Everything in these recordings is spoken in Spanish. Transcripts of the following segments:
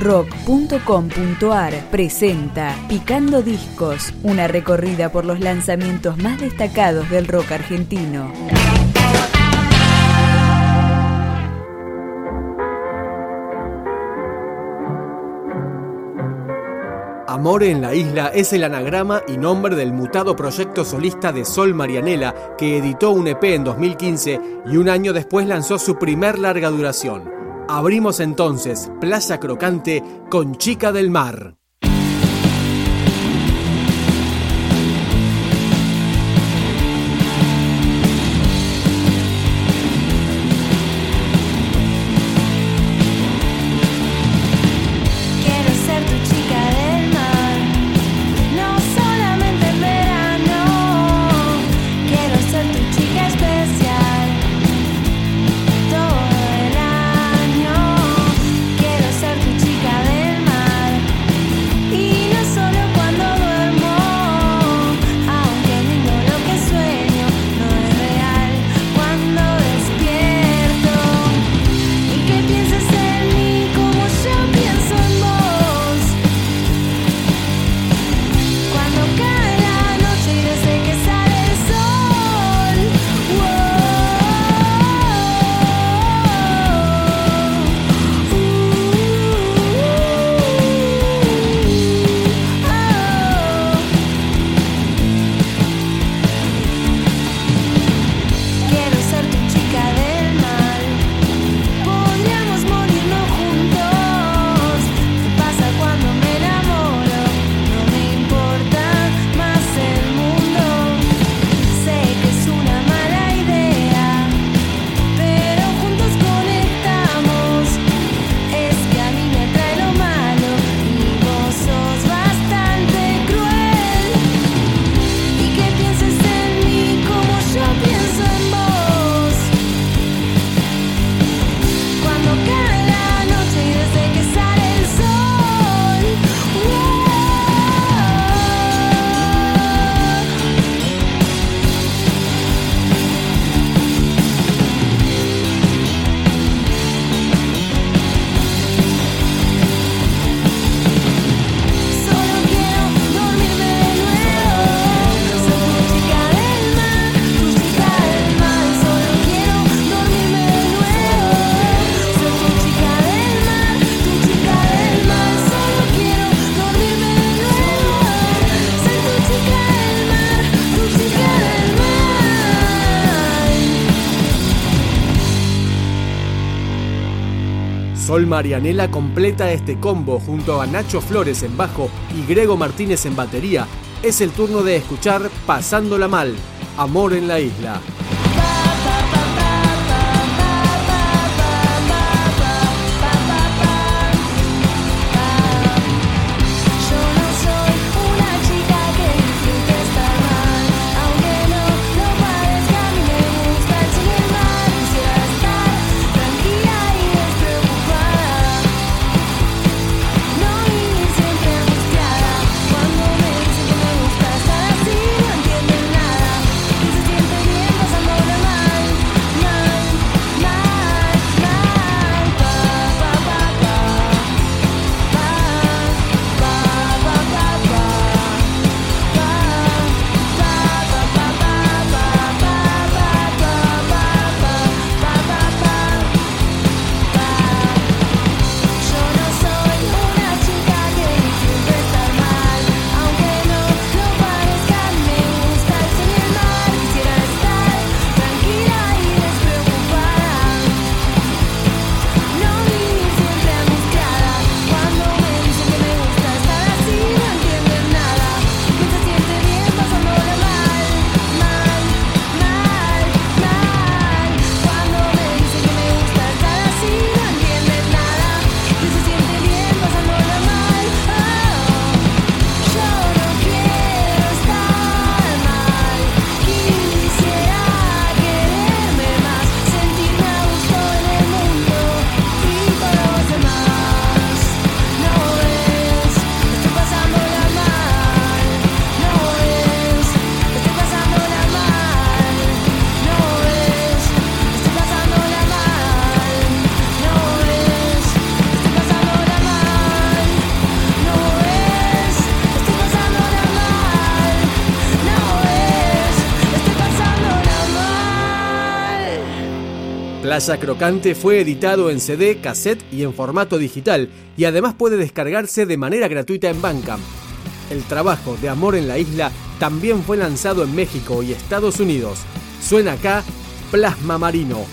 rock.com.ar presenta Picando Discos, una recorrida por los lanzamientos más destacados del rock argentino. Amor en la Isla es el anagrama y nombre del mutado proyecto solista de Sol Marianela, que editó un EP en 2015 y un año después lanzó su primer larga duración. Abrimos entonces Plaza Crocante con Chica del Mar. Sol Marianela completa este combo junto a Nacho Flores en bajo y Grego Martínez en batería. Es el turno de escuchar Pasándola Mal, Amor en la Isla. Playa Crocante fue editado en CD, cassette y en formato digital y además puede descargarse de manera gratuita en Bandcamp. El trabajo de Amor en la Isla también fue lanzado en México y Estados Unidos. Suena acá Plasma Marino.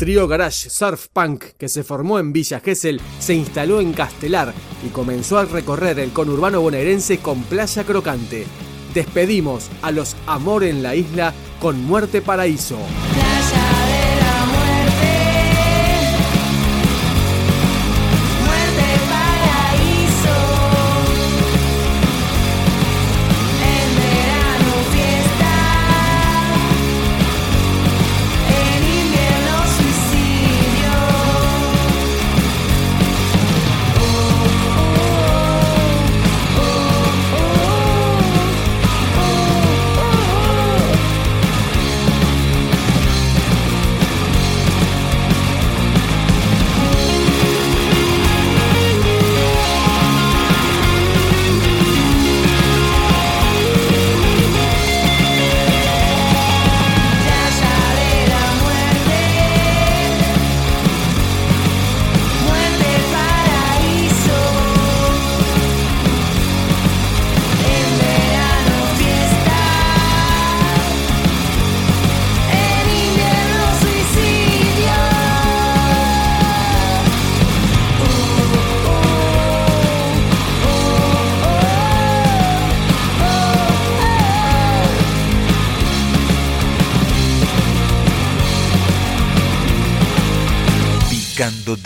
Trío garage surf punk que se formó en Villa Gesell se instaló en Castelar y comenzó a recorrer el conurbano bonaerense con Playa Crocante. Despedimos a los Amor en la Isla con Muerte Paraíso.